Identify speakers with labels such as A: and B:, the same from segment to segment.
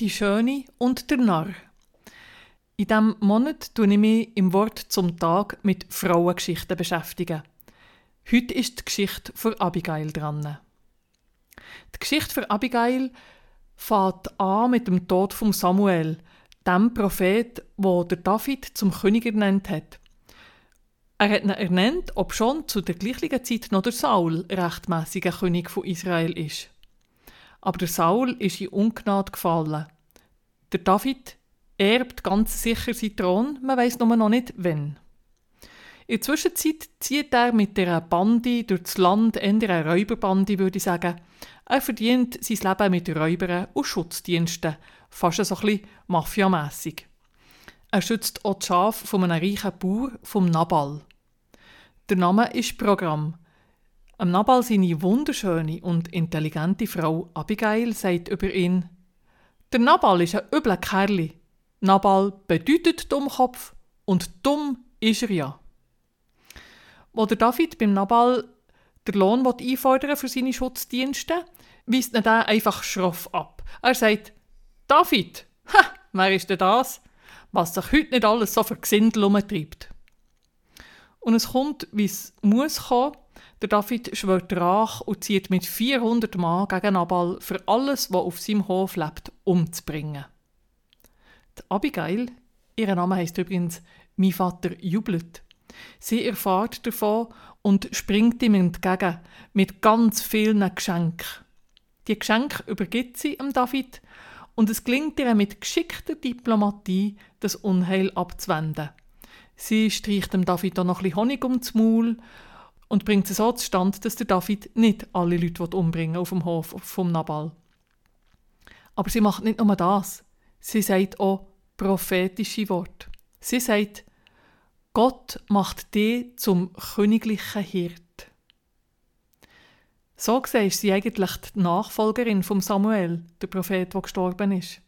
A: die Schöne und der Narr. In diesem Monat tue ich mich im Wort zum Tag mit Frauengeschichten beschäftigen. Heute ist die Geschichte für Abigail dran. Die Geschichte für Abigail fängt an mit dem Tod von Samuel, dem Prophet, wo der David zum König ernannt hat. Er hat ihn ernannt, ob schon zu der gleichen Zeit noch der Saul rechtmäßiger König von Israel ist. Aber der Saul ist in Ungnade gefallen. Der David erbt ganz sicher seinen Thron, man weiß nur noch nicht wann. In der Zwischenzeit zieht er mit der Bande durch das Land, eher eine Räuberbande, würde ich sagen. Er verdient sein Leben mit Räubern und Schutzdiensten, fast so ein bisschen mafiamässig. Er schützt auch die Schafe von einem reichen Bauer, vom Nabal. Der Name ist Programm. Am Nabal seine wunderschöne und intelligente Frau Abigail sagt über ihn: Der Nabal ist ein übler Kerl. Nabal bedeutet Dummkopf und dumm ist er ja. Wo der David beim Nabal den Lohn einfordern für seine Schutzdienste, weist er den einfach schroff ab. Er sagt: David, ha, wer ist denn das? Was sich heute nicht alles so für Gesindel umtreibt. Und es kommt, wie es muss kommen. Der David schwört Rach und zieht mit 400 Mann gegen Nabal für alles, was auf seinem Hof lebt, umzubringen. Die Abigail, ihr Name heißt übrigens «Mein Vater jubelt». Sie erfahrt davon und springt ihm entgegen mit ganz vielen Geschenken. Die Geschenke übergibt sie dem David und es gelingt ihr mit geschickter Diplomatie, das Unheil abzuwenden. Sie streicht dem David auch noch ein bisschen Honig ums Maul und bringt es so zustande, dass der David nicht alle Leute umbringen auf dem Hof vom Nabal. Aber sie macht nicht nur das. Sie sagt auch prophetische Worte. Sie sagt, Gott macht dich zum königlichen Hirt. So gesehen ist sie eigentlich die Nachfolgerin von Samuel, der Prophet, der gestorben ist.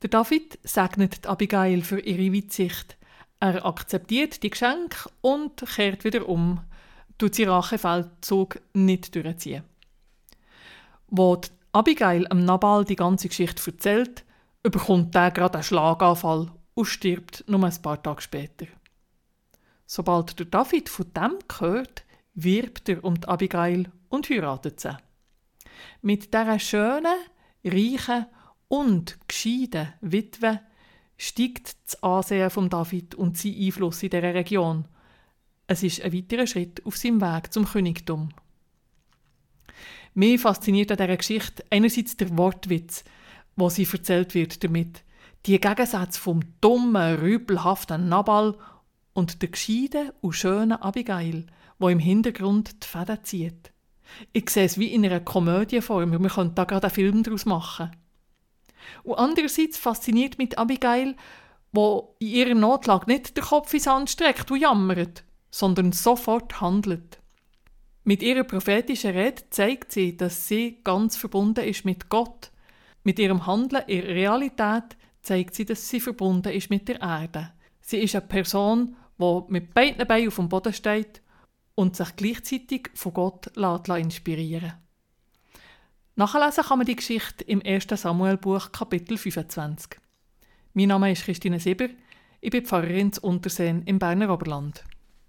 A: Der David segnet Abigail für ihre Weitsicht. Er akzeptiert die Geschenke und kehrt wieder um, tut sie Rachefeldzug nicht durchziehen. Wo Abigail am Nabal die ganze Geschichte erzählt, überkommt er gerade einen Schlaganfall und stirbt nur ein paar Tage später. Sobald der David von dem hört, wirbt er um die Abigail und heiratet sie. Mit dieser schönen, reichen und gescheiten Witwe steigt das Ansehen von David und sein Einfluss in dieser Region. Es ist ein weiterer Schritt auf seinem Weg zum Königtum. Mir fasziniert an dieser Geschichte einerseits der Wortwitz, wo sie erzählt wird damit, die Gegensätze vom dummen, rübelhaften Nabal und der gescheiten und schönen Abigail, wo im Hintergrund die Fäden zieht. Ich sehe es wie in einer Komödieform, wir können da gerade einen Film daraus machen. Und andererseits fasziniert mit Abigail, wo in ihrer Notlage nicht den Kopf ins Sand streckt und jammert, sondern sofort handelt. Mit ihrer prophetischen Rede zeigt sie, dass sie ganz verbunden ist mit Gott. Mit ihrem Handeln in Realität zeigt sie, dass sie verbunden ist mit der Erde. Sie ist eine Person, die mit beiden Beinen auf dem Boden steht und sich gleichzeitig von Gott inspirieren lässt. Nachlesen kann man die Geschichte im 1. Samuel-Buch Kapitel 25. Mein Name ist Christine Sieber, ich bin Pfarrerin zu Unterseen im Berner Oberland.